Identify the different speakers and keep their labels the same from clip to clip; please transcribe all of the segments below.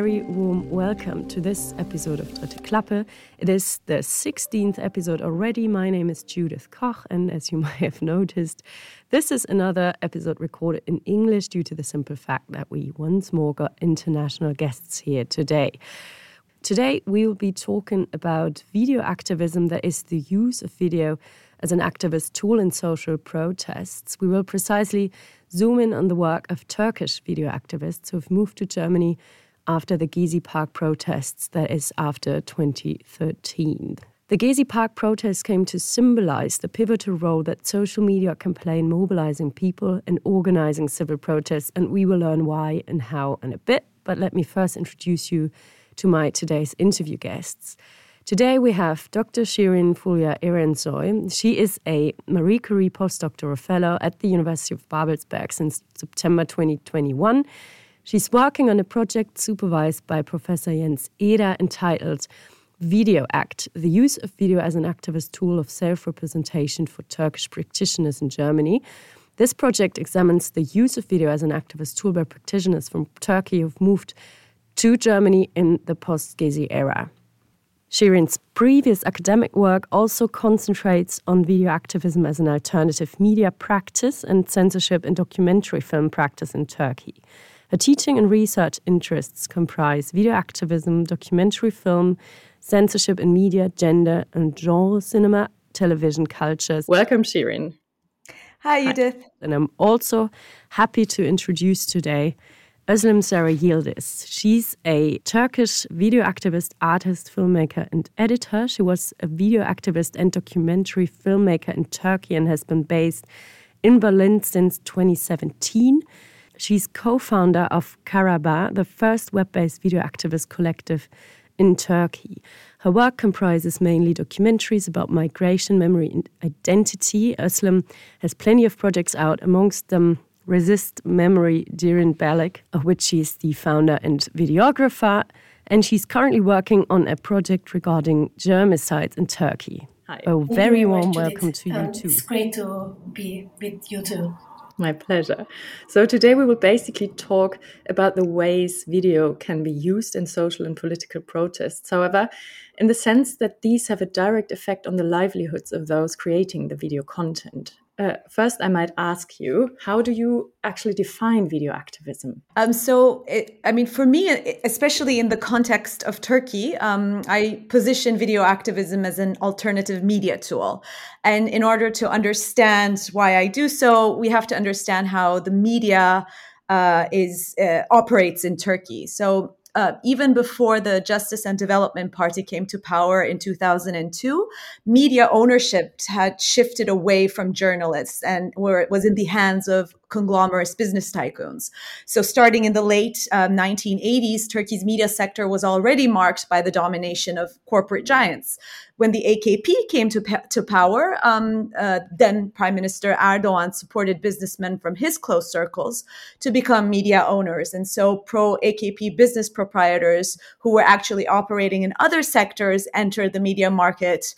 Speaker 1: very warm welcome to this episode of Dritte Klappe. It is the 16th episode already. My name is Judith Koch, and as you might have noticed, this is another episode recorded in English due to the simple fact that we once more got international guests here today. Today, we will be talking about video activism that is the use of video as an activist tool in social protests. We will precisely zoom in on the work of Turkish video activists who have moved to Germany after the Gezi Park protests, that is, after 2013. The Gezi Park protests came to symbolize the pivotal role that social media can play in mobilizing people and organizing civil protests, and we will learn why and how in a bit. But let me first introduce you to my today's interview guests. Today we have Dr. Shirin Fulya Erensoy. She is a Marie Curie postdoctoral fellow at the University of Babelsberg since September 2021. She's working on a project supervised by Professor Jens Eder entitled Video Act, the use of video as an activist tool of self representation for Turkish practitioners in Germany. This project examines the use of video as an activist tool by practitioners from Turkey who've moved to Germany in the post Gezi era. Shirin's previous academic work also concentrates on video activism as an alternative media practice and censorship in documentary film practice in Turkey. Her teaching and research interests comprise video activism, documentary film, censorship in media, gender and genre cinema, television cultures. Welcome, Shirin.
Speaker 2: Hi, Judith. Hi.
Speaker 1: And I'm also happy to introduce today Özlem Sarıyıldız. She's a Turkish video activist, artist, filmmaker, and editor. She was a video activist and documentary filmmaker in Turkey and has been based in Berlin since 2017. She's co founder of Kara Haber, the first web based video activist collective in Turkey. Her work comprises mainly documentaries about migration, memory, and identity. Özlem has plenty of projects out, amongst them Resist Memory Derin Balik, of which she is the founder and videographer. And she's currently working on a project regarding germicides in Turkey.
Speaker 2: Hi.
Speaker 1: A very warm welcome to you um, too.
Speaker 3: It's great to be with you too.
Speaker 1: My pleasure. So, today we will basically talk about the ways video can be used in social and political protests. However, in the sense that these have a direct effect on the livelihoods of those creating the video content. Uh, first, I might ask you, how do you actually define video activism?
Speaker 2: Um, so, it, I mean, for me, especially in the context of Turkey, um, I position video activism as an alternative media tool. And in order to understand why I do so, we have to understand how the media uh, is uh, operates in Turkey. So, uh, even before the Justice and Development Party came to power in 2002, media ownership had shifted away from journalists and where it was in the hands of conglomerate business tycoons. So, starting in the late um, 1980s, Turkey's media sector was already marked by the domination of corporate giants. When the AKP came to, to power, um, uh, then Prime Minister Erdogan supported businessmen from his close circles to become media owners. And so, pro AKP business proprietors who were actually operating in other sectors entered the media market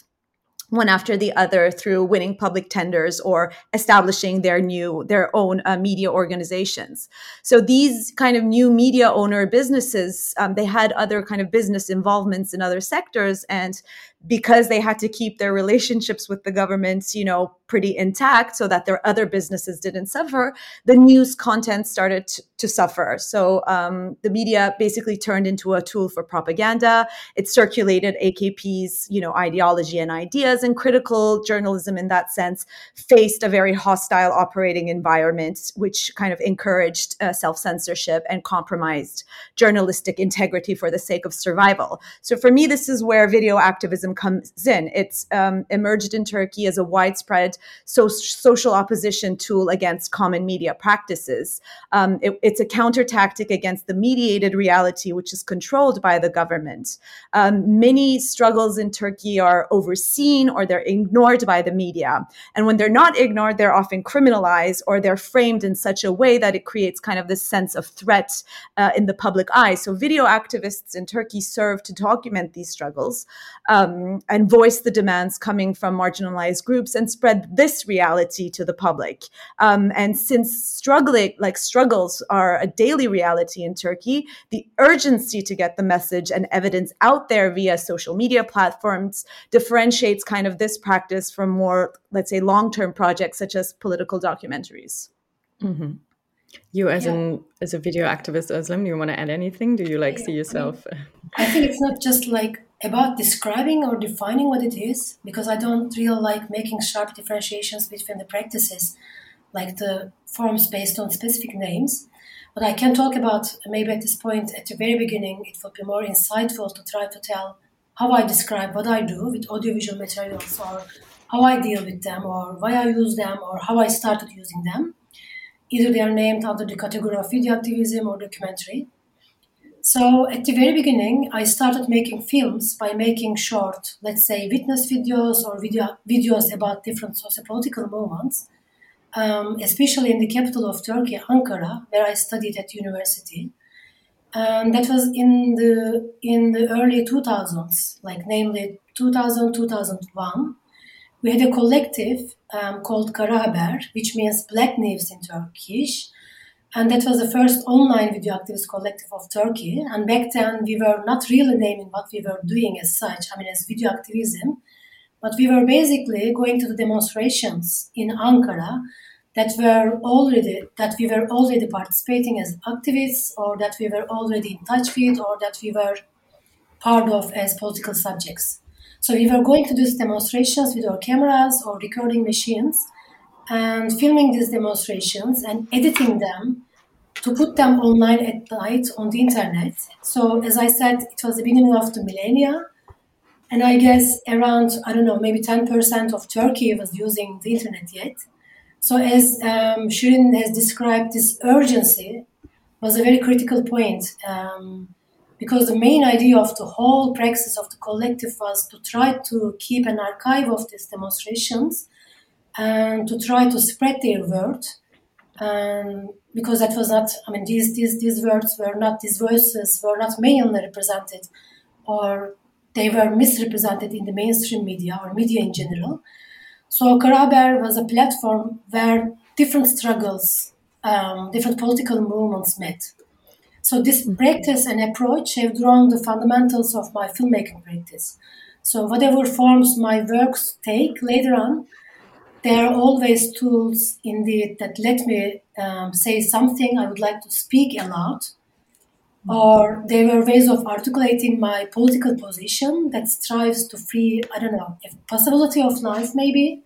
Speaker 2: one after the other through winning public tenders or establishing their new their own uh, media organizations. So these kind of new media owner businesses um, they had other kind of business involvements in other sectors and because they had to keep their relationships with the government, you know, pretty intact so that their other businesses didn't suffer, the news content started to, to suffer. So um, the media basically turned into a tool for propaganda. It circulated AKP's, you know, ideology and ideas, and critical journalism in that sense faced a very hostile operating environment, which kind of encouraged uh, self-censorship and compromised journalistic integrity for the sake of survival. So for me, this is where video activism comes in. It's um, emerged in Turkey as a widespread so- social opposition tool against common media practices. Um, it, it's a counter tactic against the mediated reality, which is controlled by the government. Um, many struggles in Turkey are overseen or they're ignored by the media. And when they're not ignored, they're often criminalized or they're framed in such a way that it creates kind of this sense of threat uh, in the public eye. So video activists in Turkey serve to document these struggles um, and voice the demands coming from marginalized groups and spread this reality to the public. Um, and since struggling, like struggles are a daily reality in Turkey, the urgency to get the message and evidence out there via social media platforms differentiates kind of this practice from more, let's say, long term projects such as political documentaries.
Speaker 4: Mm-hmm. You, as yeah. an as a video activist, Özlem, do you want to add anything? Do you like yeah, see yourself?
Speaker 3: I, mean, I think it's not just like about describing or defining what it is, because I don't really like making sharp differentiations between the practices, like the forms based on specific names. But I can talk about maybe at this point, at the very beginning, it would be more insightful to try to tell how I describe what I do with audiovisual materials or how I deal with them or why I use them or how I started using them. Either they are named under the category of video activism or documentary. So at the very beginning, I started making films by making short, let's say, witness videos or video videos about different sociopolitical movements um, especially in the capital of Turkey, Ankara, where I studied at university. And that was in the in the early 2000s, like namely 2000 2001. We had a collective um, called Kara which means Black News in Turkish, and that was the first online video activist collective of Turkey. And back then, we were not really naming what we were doing as such. I mean, as video activism, but we were basically going to the demonstrations in Ankara that were already that we were already participating as activists or that we were already in touch with or that we were part of as political subjects. So we were going to these demonstrations with our cameras or recording machines and filming these demonstrations and editing them to put them online at night on the internet. So as I said, it was the beginning of the millennia. And I guess around, I don't know, maybe 10% of Turkey was using the internet yet. So, as um, Shirin has described, this urgency was a very critical point um, because the main idea of the whole praxis of the collective was to try to keep an archive of these demonstrations and to try to spread their word. And because that was not, I mean, these, these, these words were not, these voices were not mainly represented or they were misrepresented in the mainstream media or media in general. So Kara Haber was a platform where different struggles, um, different political movements met. So this practice and approach have drawn the fundamentals of my filmmaking practice. So whatever forms my works take later on, there are always tools indeed that let me um, say something I would like to speak aloud, or they were ways of articulating my political position that strives to free, I don't know, a possibility of life maybe,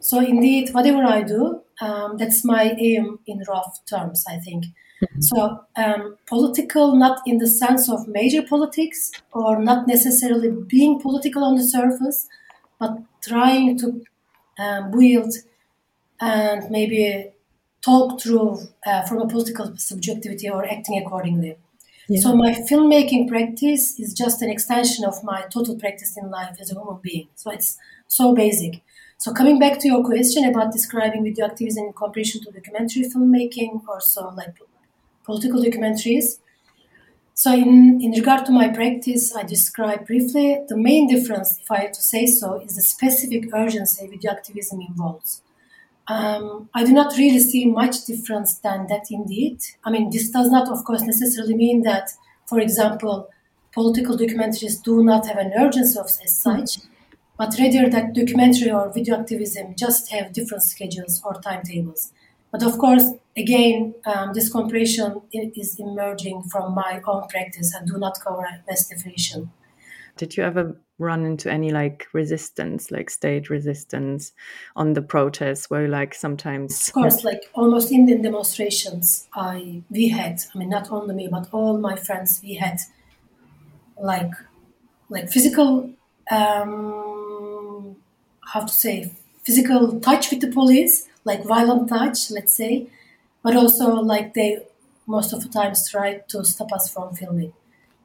Speaker 3: so indeed, whatever I do, um, that's my aim in rough terms, I think. Mm-hmm. So um, political, not in the sense of major politics or not necessarily being political on the surface, but trying to um, build and maybe talk through uh, from a political subjectivity or acting accordingly. Yeah. So my filmmaking practice is just an extension of my total practice in life as a human being. So it's so basic. So coming back to your question about describing video activism in comparison to documentary filmmaking or so like political documentaries. So in, in regard to my practice, I describe briefly the main difference, if I had to say so, is the specific urgency video activism involves. Um, I do not really see much difference than that indeed. I mean, this does not, of course, necessarily mean that, for example, political documentaries do not have an urgency of, as such but rather that documentary or video activism just have different schedules or timetables. But of course, again, um, this comparison is emerging from my own practice and do not cover best definition.
Speaker 4: Did you ever run into any like resistance, like state resistance on the protests where like sometimes
Speaker 3: Of course, like almost in the demonstrations I we had, I mean not only me, but all my friends, we had like like physical um, how to say physical touch with the police, like violent touch, let's say, but also like they most of the times try to stop us from filming.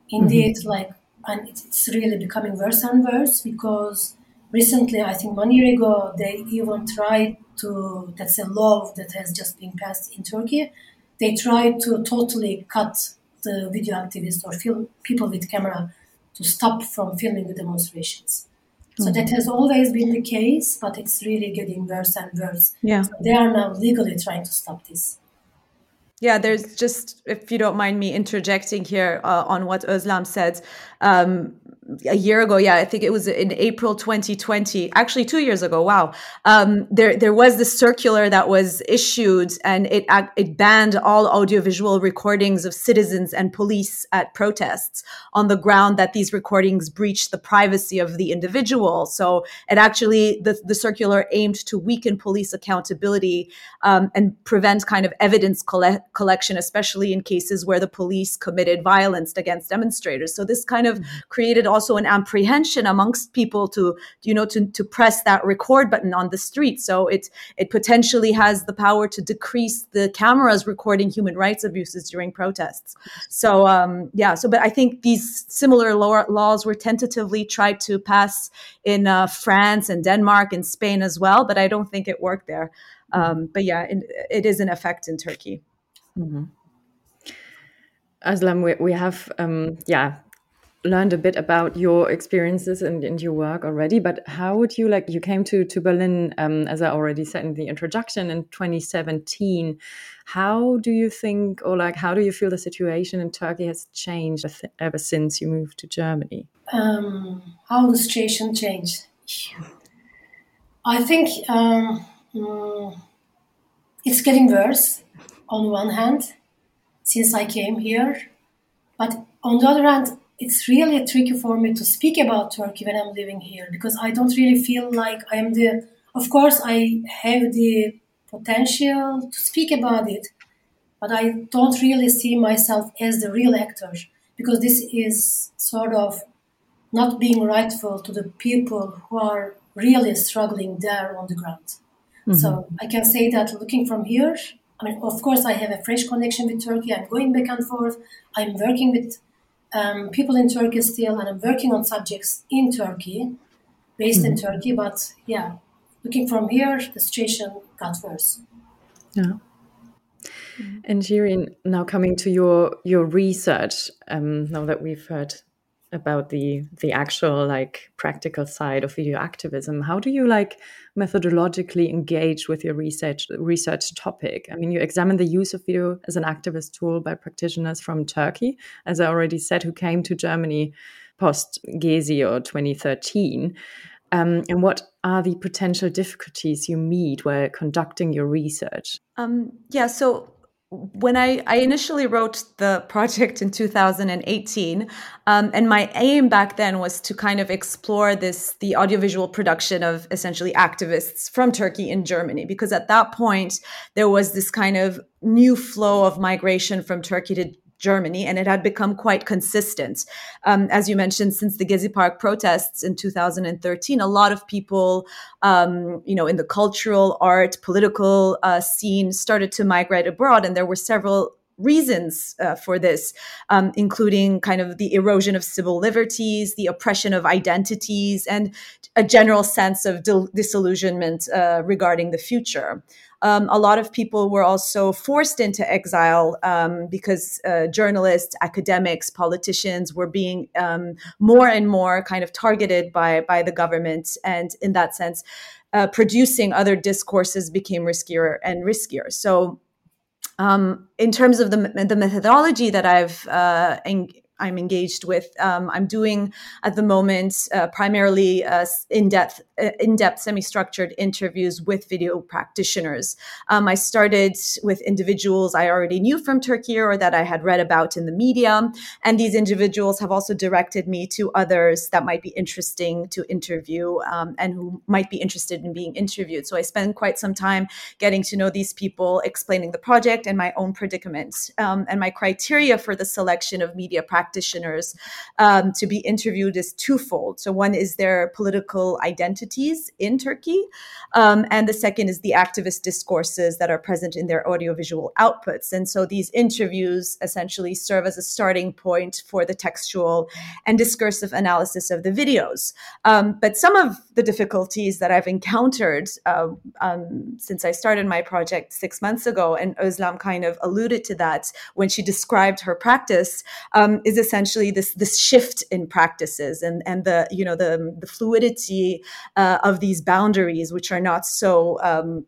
Speaker 3: Indeed, mm-hmm. like and it's really becoming worse and worse because recently, I think one year ago, they even tried to, that's a law that has just been passed in Turkey, they tried to totally cut the video activists or film people with camera to stop from filming the demonstrations. So that has always been the case, but it's really getting worse and worse.
Speaker 2: Yeah.
Speaker 3: So they are now legally trying to stop this.
Speaker 2: Yeah, there's just, if you don't mind me interjecting here uh, on what Özlem said, um, a year ago, yeah, I think it was in April 2020, actually two years ago. Wow, um, there there was this circular that was issued, and it it banned all audiovisual recordings of citizens and police at protests on the ground that these recordings breached the privacy of the individual. So it actually the the circular aimed to weaken police accountability um, and prevent kind of evidence colle- collection, especially in cases where the police committed violence against demonstrators. So this kind of created also an apprehension amongst people to you know to, to press that record button on the street. So it it potentially has the power to decrease the cameras recording human rights abuses during protests. So um, yeah so but i think these similar law, laws were tentatively tried to pass in uh, france and denmark and spain as well but i don't think it worked there. Um, but yeah it, it is in effect in turkey.
Speaker 4: Mm-hmm. Özlem, we, we have, um, yeah, learned a bit about your experiences and, and, your work already, but how would you like? You came to to Berlin, um, as I already said in the introduction, in 2017. How do you think, or like, how do you feel the situation in Turkey has changed ever since you moved to Germany?
Speaker 3: Um, how the situation changed? I think um, mm, it's getting worse. On one hand, since I came here, but on the other hand, it's really tricky for me to speak about Turkey when I'm living here because I don't really feel like I am the. Of course, I have the potential to speak about it, but I don't really see myself as the real actor because this is sort of not being rightful to the people who are really struggling there on the ground. Mm-hmm. So I can say that looking from here, I mean, of course, I have a fresh connection with Turkey. I'm going back and forth. I'm working with um, people in Turkey still, and I'm working on subjects in Turkey, based mm-hmm. in Turkey. But yeah, looking from here, the situation got worse.
Speaker 4: Yeah. And Shirin, now coming to your your research, um, now that we've heard about the the actual like practical side of video activism. How do you like methodologically engage with your research research topic? I mean you examine the use of video as an activist tool by practitioners from turkey. As i already said who came to germany post gezi or 2013 um, and what are the potential difficulties you meet while conducting your research?
Speaker 2: Um, yeah so when I, I initially wrote the project in 2018 um, and my aim back then was to kind of explore this the audiovisual production of essentially activists from turkey in germany because at that point there was this kind of new flow of migration from turkey to Germany, and it had become quite consistent. Um, as you mentioned, since the Gezi Park protests in 2013, a lot of people, um, you know, in the cultural, art, political uh, scene started to migrate abroad, and there were several reasons uh, for this, um, including kind of the erosion of civil liberties, the oppression of identities, and a general sense of disillusionment uh, regarding the future um, a lot of people were also forced into exile um, because uh, journalists, academics, politicians were being um, more and more kind of targeted by by the government, and in that sense, uh, producing other discourses became riskier and riskier. So. Um, in terms of the, the methodology that I've uh, en- I'm engaged with. Um, I'm doing at the moment uh, primarily uh, in-depth, uh, semi-structured interviews with video practitioners. Um, I started with individuals I already knew from Turkey or that I had read about in the media, and these individuals have also directed me to others that might be interesting to interview um, and who might be interested in being interviewed. So I spend quite some time getting to know these people, explaining the project and my own predicament, um, and my criteria for the selection of media practitioners um, to be interviewed is twofold. So one is their political identity entities in Turkey. Um, and the second is the activist discourses that are present in their audiovisual outputs. And so these interviews essentially serve as a starting point for the textual and discursive analysis of the videos. Um, but some of the difficulties that I've encountered uh, um, since I started my project six months ago, and Özlem kind of alluded to that when she described her practice, um, is essentially this this shift in practices and and the you know the the fluidity uh, of these boundaries, which are not so um,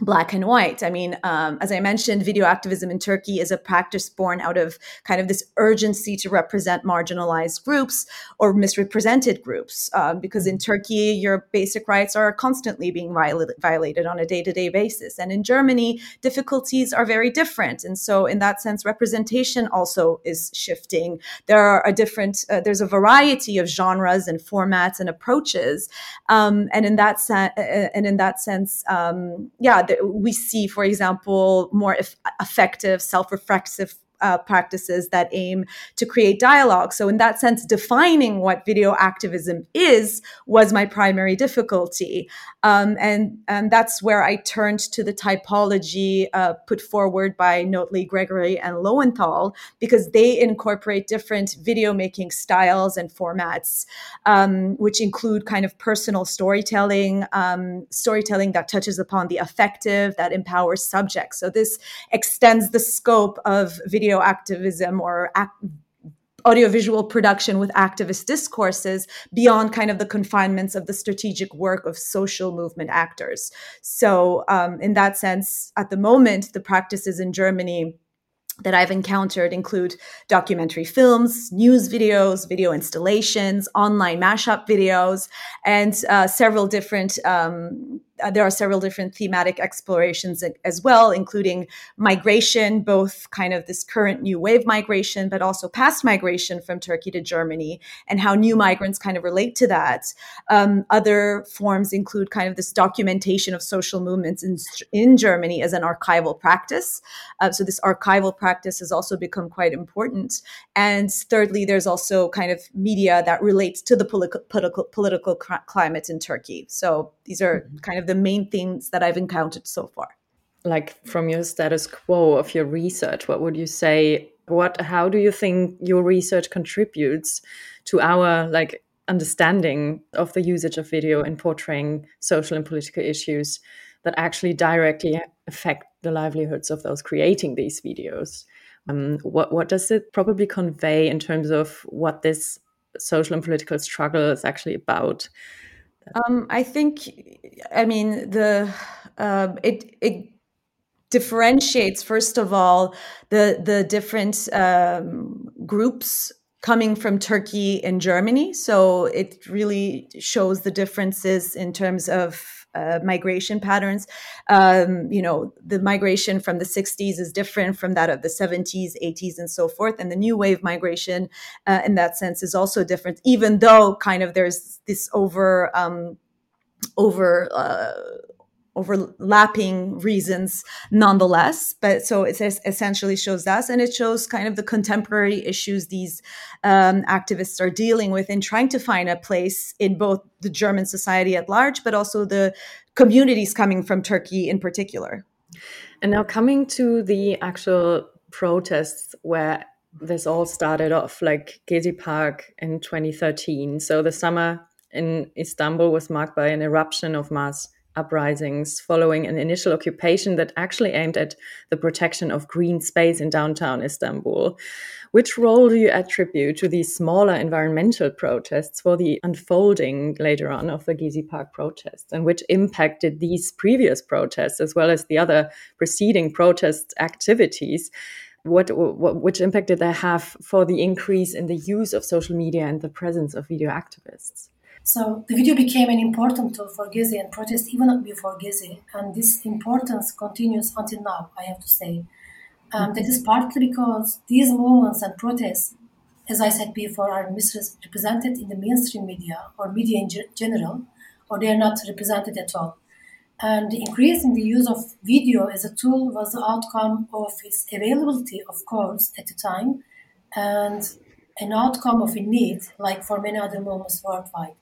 Speaker 2: black and white. I mean, um, as I mentioned, video activism in Turkey is a practice born out of kind of this urgency to represent marginalized groups or misrepresented groups. Uh, because in Turkey, your basic rights are constantly being violated, violated on a day to day basis. And in Germany, difficulties are very different. And so, in that sense, representation also is shifting. There are a different, uh, there's a variety of genres and formats and approaches. Um, and in that sense, uh, and in that sense, um, yeah, we see, for example, more effective self-reflexive uh, practices that aim to create dialogue. So, in that sense, defining what video activism is was my primary difficulty. Um, and, and that's where I turned to the typology uh, put forward by Notley, Gregory, and Lowenthal, because they incorporate different video making styles and formats, um, which include kind of personal storytelling, um, storytelling that touches upon the affective, that empowers subjects. So, this extends the scope of video activism or audiovisual production with activist discourses beyond kind of the confinements of the strategic work of social movement actors. So, um, in that sense, at the moment, the practices in Germany that I've encountered include documentary films, news videos, video installations, online mashup videos, and uh, several different um, uh, there are several different thematic explorations as well, including migration, both kind of this current new wave migration, but also past migration from Turkey to Germany, and how new migrants kind of relate to that. Um, other forms include kind of this documentation of social movements in, in Germany as an archival practice. Uh, so, this archival practice has also become quite important. And thirdly, there's also kind of media that relates to the political, political, political climate in Turkey. So, these are mm-hmm. kind of the main things that I've encountered so far.
Speaker 4: Like from your status quo of your research, what would you say? What, how do you think your research contributes to our like understanding of the usage of video in portraying social and political issues that actually directly affect the livelihoods of those creating these videos? Um, what what does it probably convey in terms of what this social and political struggle is actually about?
Speaker 2: Um, I think, I mean, the um, it it differentiates first of all the the different um, groups coming from Turkey and Germany. So it really shows the differences in terms of uh, migration patterns. Um, you know, the migration from the 60s is different from that of the 70s, 80s, and so forth. And the new wave migration, uh, in that sense, is also different, even though kind of there's this over um, over uh, overlapping reasons nonetheless but so it essentially shows us and it shows kind of the contemporary issues these um, activists are dealing with in trying to find a place in both the german society at large but also the communities coming from turkey in particular.
Speaker 4: And now coming to the actual protests where this all started off like gezi park in 2013 so the summer in istanbul was marked by an eruption of mass uprisings following an initial occupation that actually aimed at the protection of green space in downtown Istanbul. Which role do you attribute to these smaller environmental protests for the unfolding later on of the Gezi Park protests? And which impact did these previous protests, as well as the other preceding protest activities, what, what, which impact did they have for the increase in the use of social media and the presence of video activists?
Speaker 3: So the video became an important tool for Gezi and protest even before Gezi, and this importance continues until now, I have to say. Um, that is partly because these movements and protests, as I said before, are misrepresented in the mainstream media or media in general, or they are not represented at all. And the increase in the use of video as a tool was the outcome of its availability, of course, at the time, and an outcome of a need, like for many other movements worldwide.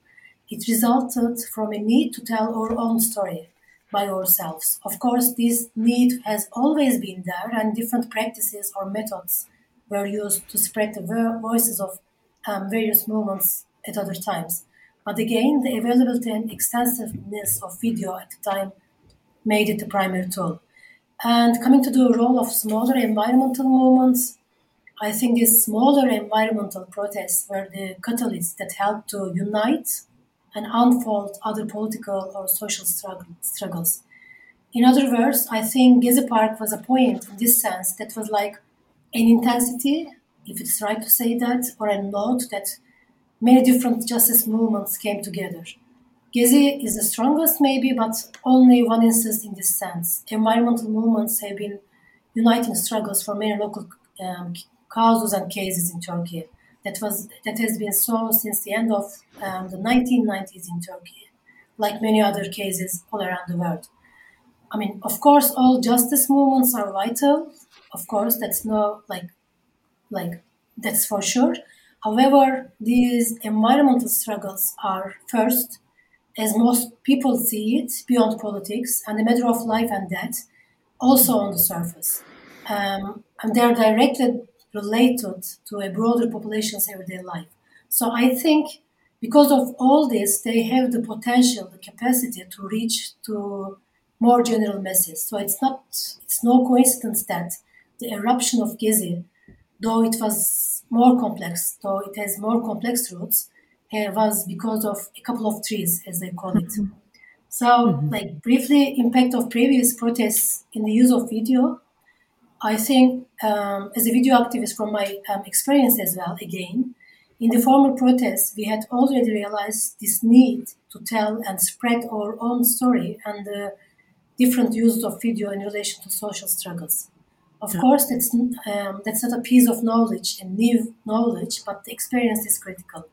Speaker 3: It resulted from a need to tell our own story by ourselves. Of course, this need has always been there, and different practices or methods were used to spread the voices of um, various movements at other times. But again, the availability and extensiveness of video at the time made it the primary tool. And coming to the role of smaller environmental movements, I think these smaller environmental protests were the catalysts that helped to unite and unfold other political or social struggles. In other words, I think Gezi Park was a point in this sense that was like an intensity, if it's right to say that, or a note that many different justice movements came together. Gezi is the strongest, maybe, but only one instance in this sense. Environmental movements have been uniting struggles for many local um, causes and cases in Turkey. That was that has been so since the end of um, the 1990s in Turkey, like many other cases all around the world. I mean, of course, all justice movements are vital. Of course, that's no like, like that's for sure. However, these environmental struggles are first, as most people see it, beyond politics and a matter of life and death, also on the surface. Um, and they are directly related to a broader population's everyday life. So I think because of all this, they have the potential, the capacity to reach to more general masses. So it's not, it's no coincidence that the eruption of Gezi, though it was more complex, though it has more complex roots, uh, was because of a couple of trees, as they call it. Mm-hmm. So, mm-hmm. like briefly, impact of previous protests in the use of video. I think, um, as a video activist from my um, experience as well, again, in the former protests, we had already realized this need to tell and spread our own story and the different uses of video in relation to social struggles. Of yeah. course, that's um, that's not a piece of knowledge and new knowledge, but the experience is critical.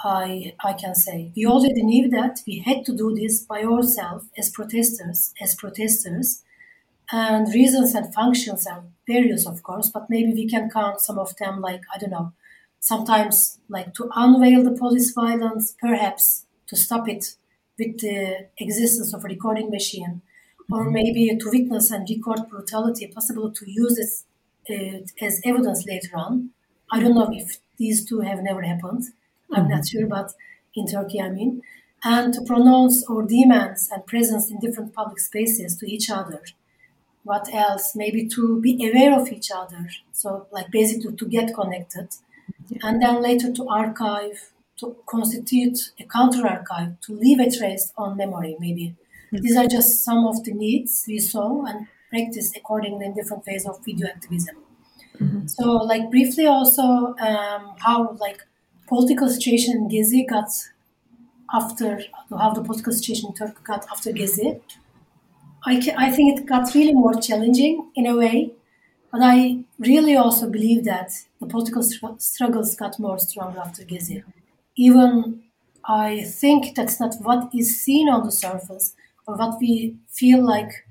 Speaker 3: I I can say we already knew that we had to do this by ourselves as protesters, as protesters, and reasons and functions are various, of course. But maybe we can count some of them, like I don't know, sometimes like to unveil the police violence, perhaps to stop it with the existence of a recording machine, or mm-hmm. maybe to witness and record brutality, possible to use it uh, as evidence later on. I don't know if these two have never happened. I'm not mm-hmm. sure, but in Turkey, I mean, and to pronounce our demands and presence in different public spaces to each other. What else? Maybe to be aware of each other. So, like basically to get connected, and then later to archive to constitute a counter archive, to leave a trace on memory, maybe. Mm-hmm. These are just some of the needs we saw and practiced accordingly in different phases of video activism. Mm-hmm. So, like briefly, also um, how like political situation in Gezi got after how the political situation in Turkey got after Gezi. I, I think it got really more challenging in a way, but I really also believe that the political str- struggles got more strong after Gezi even I think that's not what is seen on the surface or what we feel like,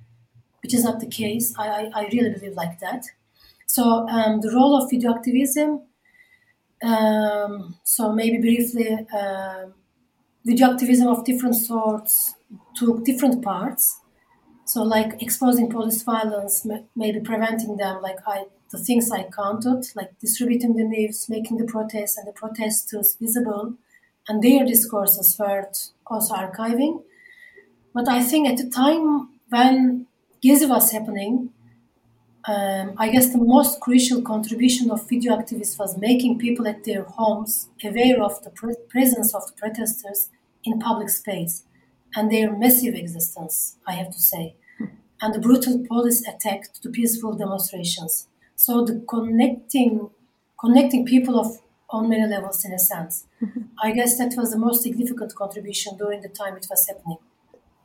Speaker 3: which is not the case. I, I, I really believe like that. So um, the role of video activism. Um, so maybe briefly, uh, video activism of different sorts took different parts. So like exposing police violence, maybe preventing them, like I the things I counted, like distributing the news, making the protests and the protesters visible, and their discourses were also archiving. But I think at the time when Gezi was happening, um, I guess the most crucial contribution of video activists was making people at their homes aware of the pre- presence of the protesters in public space and their massive existence, I have to say, and the brutal police attack to peaceful demonstrations. So the connecting connecting people of on many levels in a sense. Mm-hmm. I guess that was the most significant contribution during the time it was happening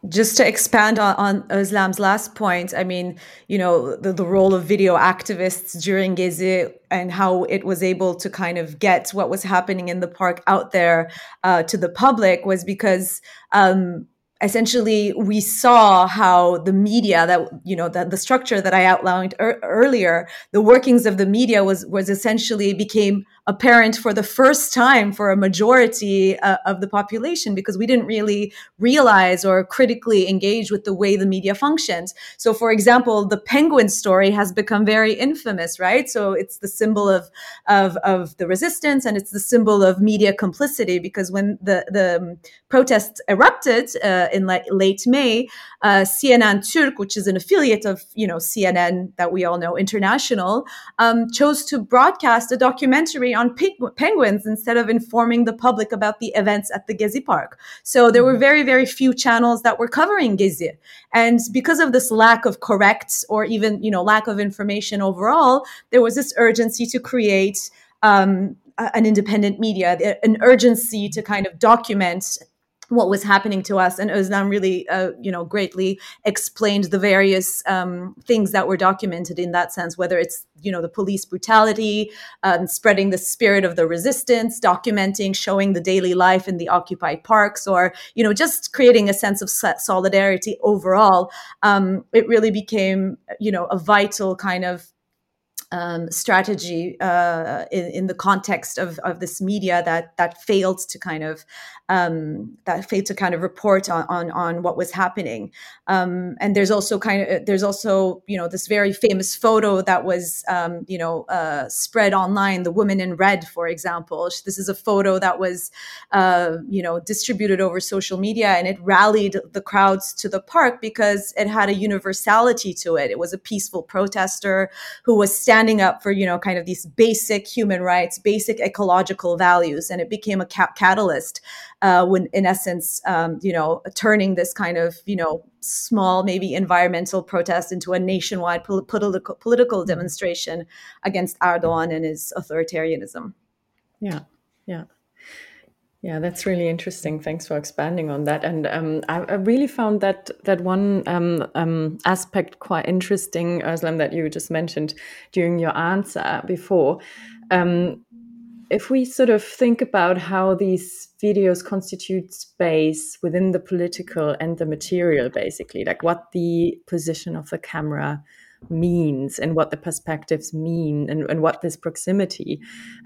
Speaker 2: just to expand on, on Özlem's last point, I mean, you know, the, the role of video activists during Gezi and how it was able to kind of get what was happening in the park out there uh, to the public was because um, essentially we saw how the media that you know the structure that i outlined er- earlier the workings of the media was was essentially became apparent for the first time for a majority uh, of the population because we didn't really realize or critically engage with the way the media functions. So, for example, the penguin story has become very infamous, right? So it's the symbol of of, of the resistance and it's the symbol of media complicity because when the the um, protests erupted uh, in late May, uh, CNN Turk, which is an affiliate of you know CNN that we all know international, um, chose to broadcast a documentary on penguins instead of informing the public about the events at the Gezi Park. So there were mm-hmm. very very few channels that were covering Gezi, and because of this lack of correct or even you know lack of information overall, there was this urgency to create. Um, an independent media, an urgency to kind of document what was happening to us and Özlem really uh, you know greatly explained the various um, things that were documented in that sense whether it's you know the police brutality um, spreading the spirit of the resistance documenting showing the daily life in the occupied parks or you know just creating a sense of solidarity overall. Um, it really became you know a vital kind of um, strategy uh, in, in, the context of, of this media that that failed to kind of um, that failed to kind of report on on, on what was happening. Um, and there's also kind of there's also you know this very famous photo that was um, you know uh, spread online, the woman in red, for example. This is a photo that was uh, you know distributed over social media, and it rallied the crowds to the park because it had a universality to it. It was a peaceful protester who was standing standing up for you know kind of these basic human rights basic ecological values. And it became a ca- catalyst uh, when in essence um, you know turning this kind of you know small maybe environmental protest into a nationwide pol- political political mm-hmm. demonstration against Erdogan and his authoritarianism.
Speaker 4: Yeah. Yeah yeah, that's really interesting. Thanks for expanding on that. And um, I, I, really found that that one um, um, aspect quite interesting, Özlem, that you just mentioned during your answer before. Um, if we sort of think about how these videos constitute space within the political and the material, basically, like what the position of the camera means and what the perspectives mean and, and what this proximity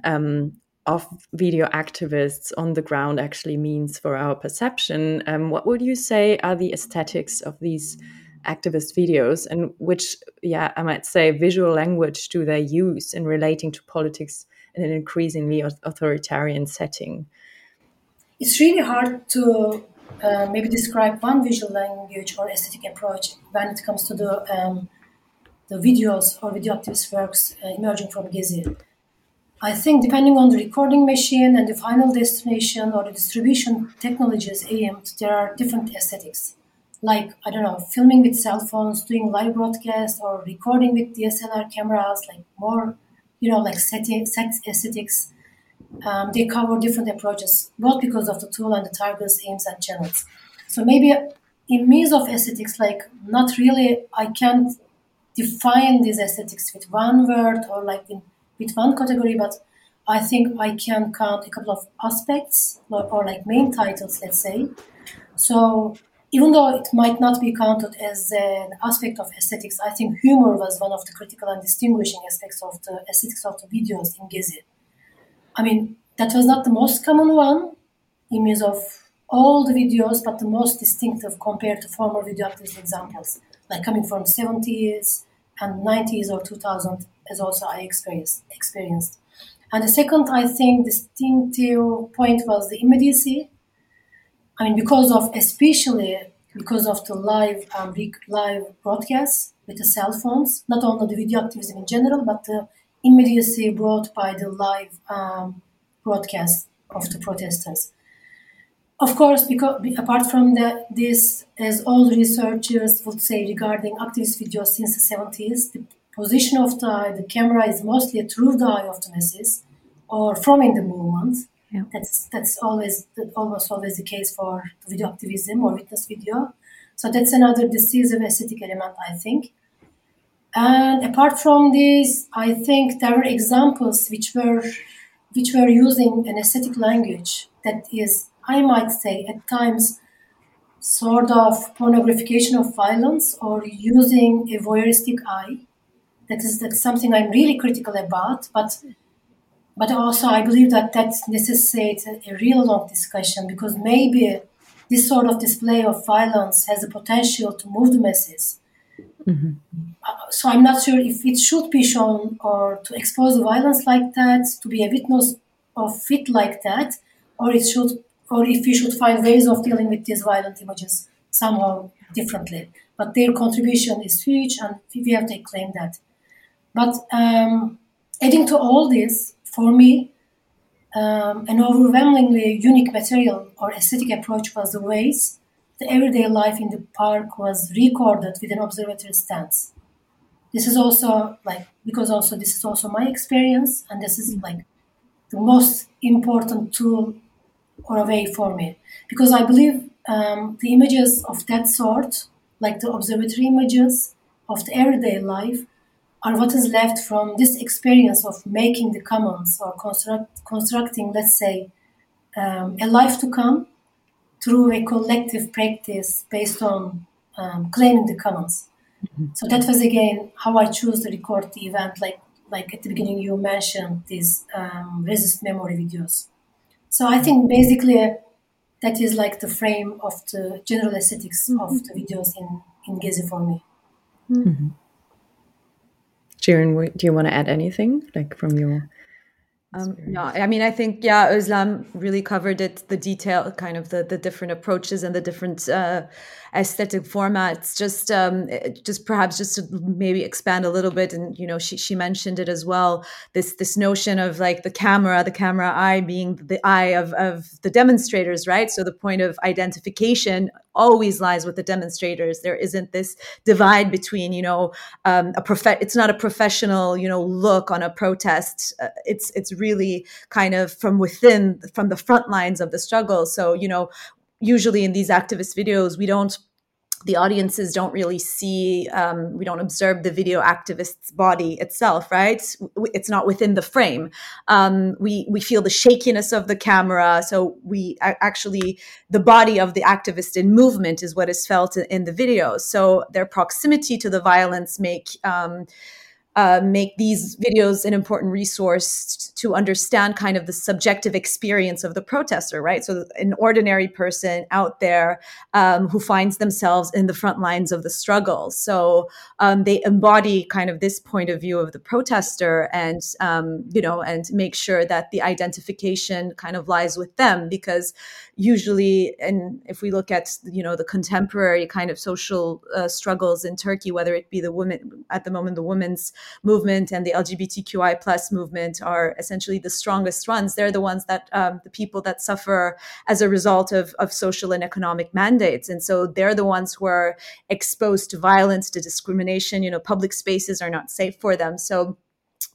Speaker 4: um, of video activists on the ground actually means for our perception. Um, what would you say are the aesthetics of these activist videos, and which, yeah, I might say, visual language do they use in relating to politics in an increasingly authoritarian setting?
Speaker 3: It's really hard to uh, maybe describe one visual language or aesthetic approach when it comes to the um, the videos or video activist works uh, emerging from Gezi. I think depending on the recording machine and the final destination or the distribution technologies aimed, there are different aesthetics. Like, I don't know, filming with cell phones, doing live broadcast, or recording with DSLR cameras, like more, you know, like setting, set aesthetics. Um, they cover different approaches, both because of the tool and the targets, aims, and channels. So maybe in means of aesthetics, like not really, I can't define these aesthetics with one word or like in with one category, but I think I can count a couple of aspects or, or like main titles, let's say. So even though it might not be counted as an aspect of aesthetics, I think humor was one of the critical and distinguishing aspects of the aesthetics of the videos in Gezi. I mean, that was not the most common one in means of all the videos, but the most distinctive compared to former video activist examples, like coming from 70s and 90s or 2000 as also I experienced. experienced. And the second, I think, distinctive point was the immediacy. I mean, because of especially because of the live um, live broadcasts with the cell phones, not only the video activism in general, but the immediacy brought by the live um, broadcast of the protesters. Of course, because apart from that, this, as all researchers would say regarding activist videos since the 70s, the position of the, the camera is mostly through the eye of the masses or from in the movement. Yeah. That's that's always almost always the case for video activism or witness video. So that's another decisive aesthetic element, I think. And apart from this, I think there were examples which were which were using an aesthetic language that is, I might say, at times sort of pornographication of violence or using a voyeuristic eye that is that's something I'm really critical about. But but also I believe that that necessitates a, a real long discussion because maybe this sort of display of violence has the potential to move the masses. Mm-hmm. Uh, so I'm not sure if it should be shown or to expose the violence like that, to be a witness of it like that, or it should, or if we should find ways of dealing with these violent images somehow differently. But their contribution is huge, and we have to claim that. But um, adding to all this, for me, um, an overwhelmingly unique material or aesthetic approach was the ways the everyday life in the park was recorded with an observatory stance. This is also like because also this is also my experience, and this is like the most important tool or a way for me. Because I believe um, the images of that sort, like the observatory images of the everyday life, are what is left from this experience of making the commons or construct, constructing, let's say, um, a life to come through a collective practice based on um, claiming the commons. Mm-hmm. So that was again how I chose to record the event. Like like at the beginning, you mentioned these um, resist memory videos. So I think basically that is like the frame of the general esthetics mm-hmm. of the videos in in Gezi for me.
Speaker 4: Mm-hmm. Ceren, do you want to add anything like from your
Speaker 2: um, no, I mean, I think yeah, Özlem really covered it, the detail, kind of the the different approaches and the different uh, aesthetic formats. Just um, just perhaps just to maybe expand a little bit, and you know, she she mentioned it as well. This this notion of like the camera, the camera eye being the eye of of the demonstrators, right? So the point of identification always lies with the demonstrators. There isn't this divide between, you know, um, a prof. It's not a professional, you know, look on a protest. Uh, it's it's really kind of from within, from the front lines of the struggle. So you know, usually in these activist videos, we don't the audiences don't really see um, we don't observe the video activist's body itself right? It's not within the frame. Um, we we feel the shakiness of the camera. So we actually the body of the activist in movement is what is felt in the video. So their proximity to the violence make um, uh, make these videos an important resource to understand kind of the subjective experience of the protester, right? So, an ordinary person out there um, who finds themselves in the front lines of the struggle. So, um, they embody kind of this point of view of the protester and, um, you know, and make sure that the identification kind of lies with them because usually, and if we look at, you know, the contemporary kind of social uh, struggles in Turkey, whether it be the women at the moment, the women's movement and the LGBTQI plus movement are essentially the strongest ones. They're the ones that um, the people that suffer as a result of, of social and economic mandates. And so they're the ones who are exposed to violence, to discrimination. You know, public spaces are not safe for them. So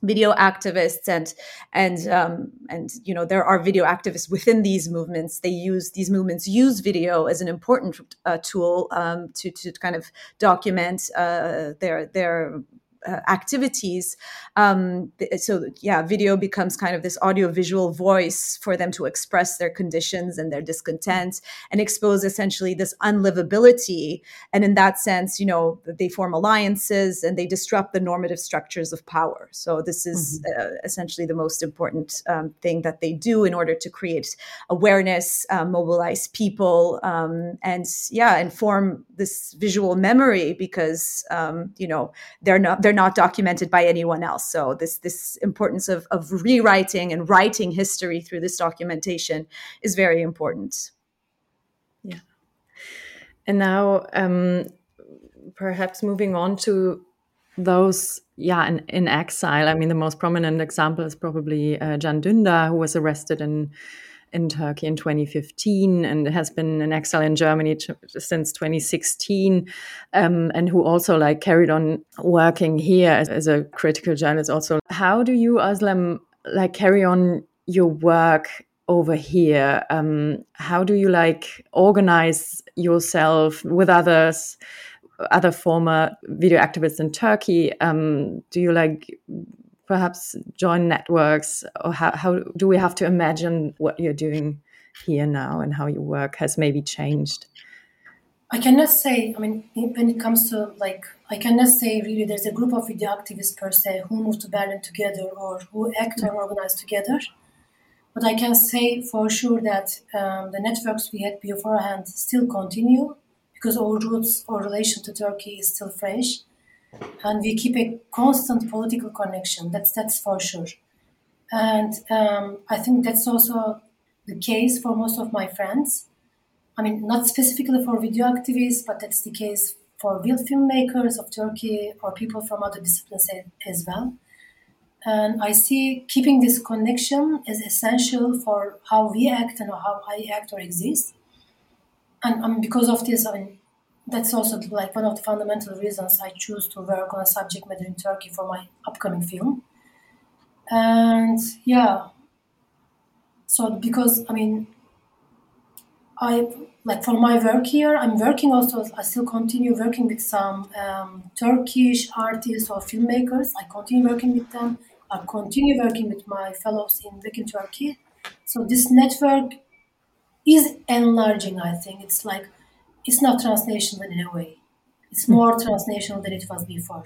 Speaker 2: video activists and and um, and you know there are video activists within these movements they use these movements use video as an important uh, tool um, to to kind of document uh, their their uh, activities. Um, so yeah, video becomes kind of this audio visual voice for them to express their conditions and their discontent and expose essentially this unlivability. And in that sense, you know, they form alliances and they disrupt the normative structures of power. So this is mm-hmm. uh, essentially the most important um, thing that they do in order to create awareness, uh, mobilize people, um, and yeah, inform this visual memory because um, you know they're not they're not documented by anyone else. So this this importance of of rewriting and writing history through this documentation is very important.
Speaker 4: Yeah. And now um, perhaps moving on to those yeah in, in exile i mean the most prominent example is probably uh, can dündar who was arrested in in Turkey in 2015 and has been in exile in Germany since 2016, um, and who also like carried on working here as, as a critical journalist. Also, how do you, Özlem, like carry on your work over here? Um, how do you like organize yourself with others? other former video activists in Turkey? Um, do you like perhaps join networks or how, how do we have to imagine what you're doing here now and how your work has maybe changed
Speaker 3: I cannot say. I mean, when it comes to like, I cannot say really. There's a group of video activists per se who move to Berlin together or who act or organize together. But I can say for sure that um, the networks we had beforehand still continue because our roots, our relation to Turkey is still fresh, and we keep a constant political connection. That's that's for sure. And um, I think that's also the case for most of my friends I mean, not specifically for video activists, but that's the case for real filmmakers of Turkey or people from other disciplines as well. And I see keeping this connection is essential for how we act and how I act or exist. And um, because of this, I mean, that's also like one of the fundamental reasons I choose to work on a subject matter in Turkey for my upcoming film. And yeah, so because I mean, I like for my work here, I'm working also. I still continue working with some um, Turkish artists or filmmakers. I continue working with them. I continue working with my fellows in in Turkey. So this network is enlarging. I think it's like it's not transnational in a way. It's hmm. more transnational than it was before.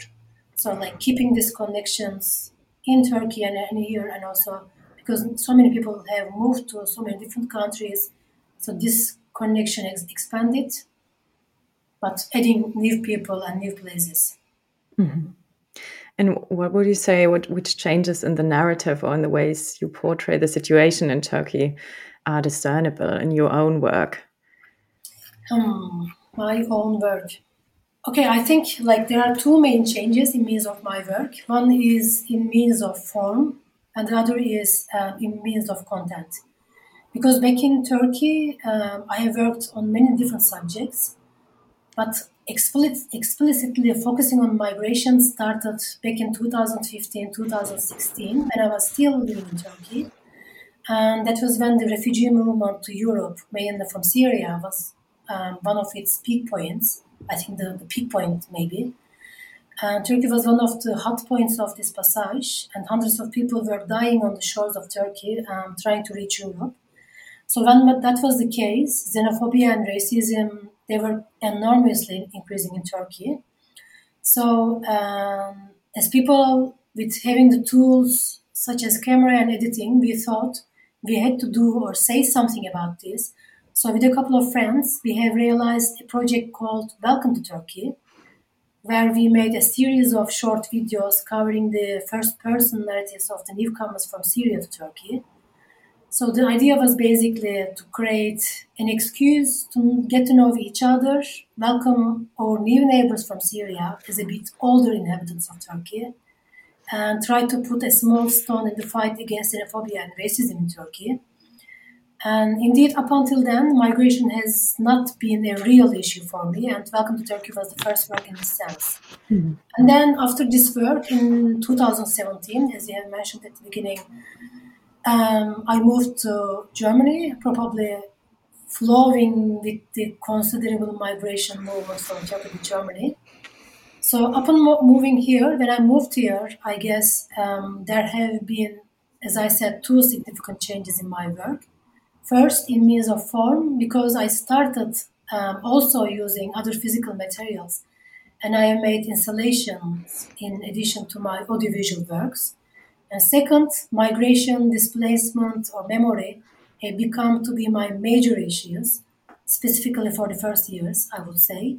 Speaker 3: So like keeping these connections in Turkey and, and here, and also because so many people have moved to so many different countries so this connection is expanded, but adding new people and new places.
Speaker 4: Mm-hmm. And what would you say? What which changes in the narrative or in the ways you portray the situation in Turkey are discernible in your own work?
Speaker 3: Um, my own work. Okay, I think like there are two main changes in means of my work. One is in means of form, and the other is uh, in means of content. Because back in Turkey, um, I have worked on many different subjects, but explicit, explicitly focusing on migration started back in 2015, 2016, when I was still living in Turkey. And that was when the refugee movement to Europe, mainly from Syria, was um, one of its peak points. I think the, the peak point, maybe. And Turkey was one of the hot points of this passage, and hundreds of people were dying on the shores of Turkey, um, trying to reach Europe. So when that was the case, xenophobia and racism they were enormously increasing in Turkey. So um, as people with having the tools such as camera and editing, we thought we had to do or say something about this. So with a couple of friends, we have realized a project called Welcome to Turkey, where we made a series of short videos covering the first person narratives of the newcomers from Syria to Turkey. So the idea was basically to create an excuse to get to know each other, welcome our new neighbors from Syria as a bit older inhabitants of Turkey, and try to put a small stone in the fight against xenophobia and racism in Turkey. And indeed, up until then, migration has not been a real issue for me, and Welcome to Turkey was the first work in this sense. Mm-hmm. And then, after this work in 2017, as you have mentioned at the beginning, um, I moved to Germany, probably flowing with the considerable migration movement from Turkey to Germany. So upon mo- moving here, when I moved here, I guess um, there have been, as I said, two significant changes in my work. First, in means of form, because I started um, also using other physical materials, and I made installations in addition to my audiovisual works. And second, migration, displacement, or memory have become to be my major issues, specifically for the first years, I would say.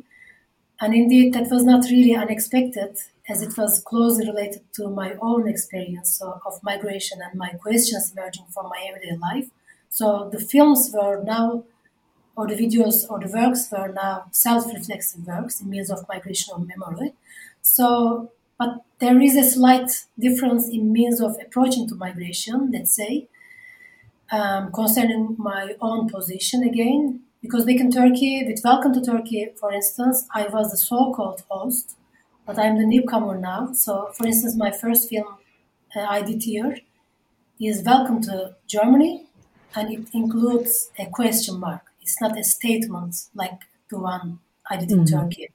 Speaker 3: And indeed, that was not really unexpected, as it was closely related to my own experience of migration and my questions emerging from my everyday life. So the films were now, or the videos or the works were now self reflexive works in means of migration or memory. So but there is a slight difference in means of approaching to migration, let's say, um, concerning my own position again. Because back in Turkey, with Welcome to Turkey, for instance, I was the so called host, but I'm the newcomer now. So, for instance, my first film uh, I did here is Welcome to Germany, and it includes a question mark. It's not a statement like the one I did in mm-hmm. Turkey.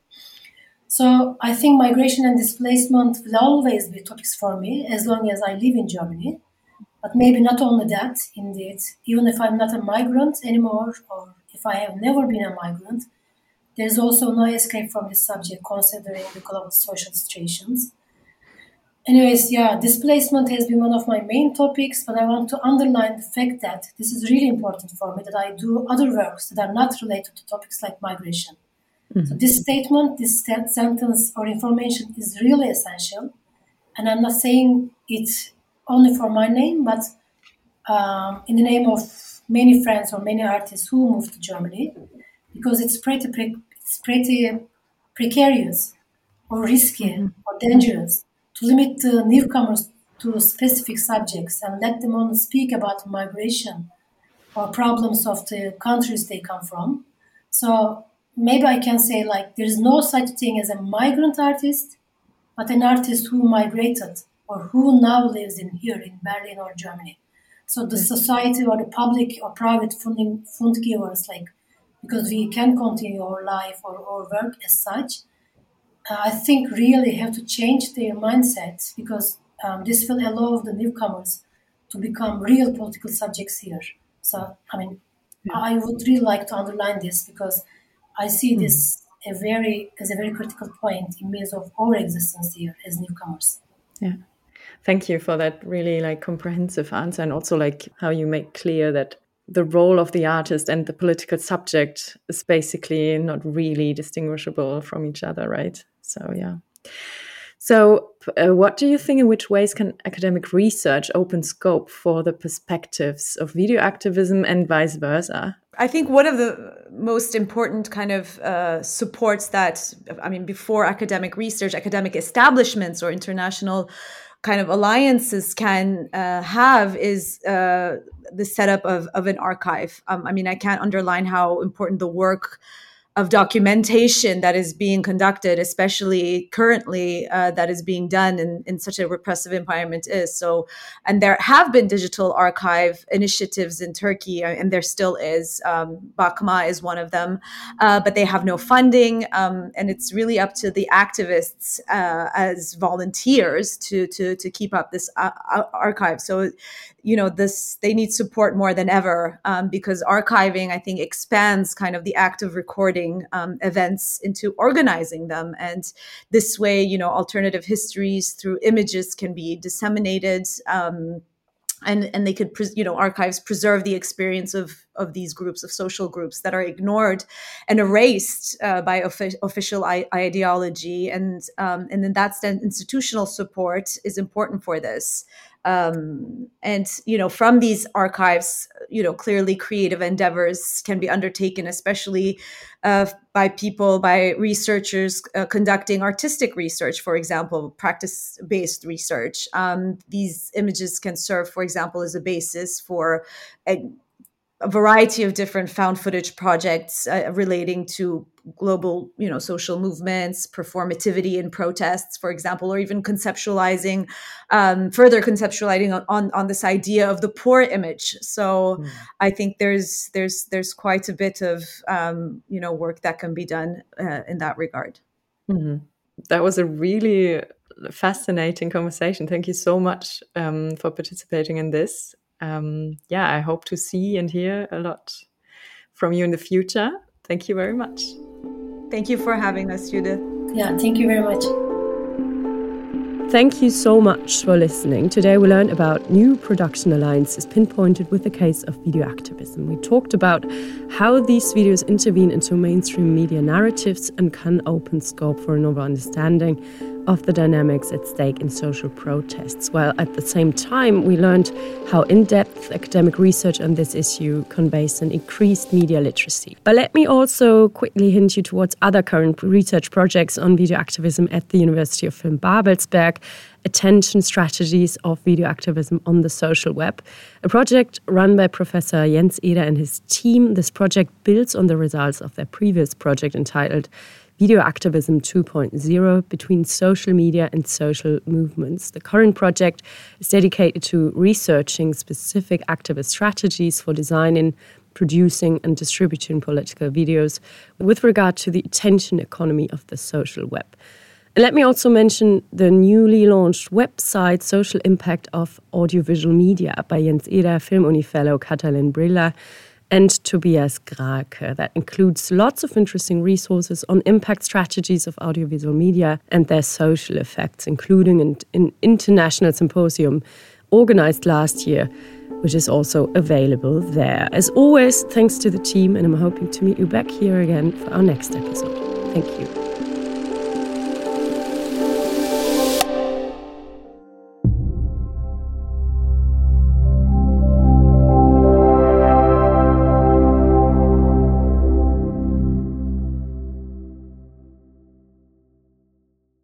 Speaker 3: So I think migration and displacement will always be topics for me as long as I live in Germany. But maybe not only that, indeed, even if I'm not a migrant anymore, or if I have never been a migrant, there's also no escape from this subject considering the global social situations. Anyways, yeah, displacement has been one of my main topics, but I want to underline the fact that this is really important for me that I do other works that are not related to topics like migration. Mm-hmm. So this statement, this sentence or information is really essential. And I'm not saying it only for my name, but um, in the name of many friends or many artists who moved to Germany, because it's pretty, pre- it's pretty precarious or risky mm-hmm. or dangerous to limit the newcomers to specific subjects and let them only speak about migration or problems of the countries they come from. So maybe I can say like there is no such thing as a migrant artist, but an artist who migrated or who now lives in here in Berlin or Germany. So the mm-hmm. society or the public or private funding fund givers like because we can continue our life or our work as such, I think really have to change their mindsets because um, this will allow the newcomers to become real political subjects here. So I mean, yeah. I would really like to underline this because I see mm. this a very as a very critical point in means of our existence here as newcomers.
Speaker 4: Yeah. Thank you for that really like comprehensive answer and also like how you make clear that the role of the artist and the political subject is basically not really distinguishable from each other, right? So yeah. So, uh, what do you think? In which ways can academic research open scope for the perspectives of video activism and vice versa?
Speaker 2: I think one of the most important kind of uh, supports that, I mean, before academic research, academic establishments or international kind of alliances can uh, have is uh, the setup of, of an archive. Um, I mean, I can't underline how important the work of documentation that is being conducted, especially currently, uh, that is being done in, in such a repressive environment is. So, and there have been digital archive initiatives in Turkey, uh, and there still is. Um, Bakma is one of them, uh, but they have no funding, um, and it's really up to the activists uh, as volunteers to to to keep up this uh, archive. So, you know this they need support more than ever um, because archiving i think expands kind of the act of recording um, events into organizing them. And this way you know alternative histories through images can be disseminated um, and and they could you know archives preserve the experience of of these groups of social groups that are ignored and erased uh, by offi- official I- ideology. And um, and in that institutional support is important for this um, and you know from these archives you know clearly creative endeavors can be undertaken especially uh, by people by researchers uh, conducting artistic research for example practice based research. Um, these images can serve for example as a basis for a, a variety of different found footage projects uh, relating to global you know social movements performativity in protests for example or even conceptualizing um, further conceptualizing on, on, on this idea of the poor image so mm. i think there's there's there's quite a bit of um, you know work that can be done uh, in that regard
Speaker 4: mm-hmm. that was a really fascinating conversation thank you so much um, for participating in this um, yeah i hope to see and hear a lot from you in the future thank you very much
Speaker 2: Thank you for having us, Judith.
Speaker 3: Yeah, thank you very much.
Speaker 4: Thank you so much for listening. Today we learned about new production alliances pinpointed with the case of video activism. We talked about how these videos intervene into mainstream media narratives and can open scope for a novel understanding of the dynamics at stake in social protests, while at the same time we learned how in depth academic research on this issue conveys an increased media literacy. But let me also quickly hint you towards other current research projects on video activism at the University of Film Babelsberg. Attention strategies of video activism on the social web, a project run by Professor Jens Eder and his team. This project builds on the results of their previous project entitled Video Activism 2.0 between social media and social movements. The current project is dedicated to researching specific activist strategies for designing, producing, and distributing political videos with regard to the attention economy of the social web. And let me also mention the newly launched website Social Impact of Audiovisual Media by Jens Eder, Film Uni fellow Katalin Brilla,
Speaker 1: and Tobias Grake. That includes lots of interesting resources on impact strategies of audiovisual media and their social effects, including an, an international symposium organized last year, which is also available there. As always, thanks to the team, and I'm hoping to meet you back here again for our next episode. Thank you.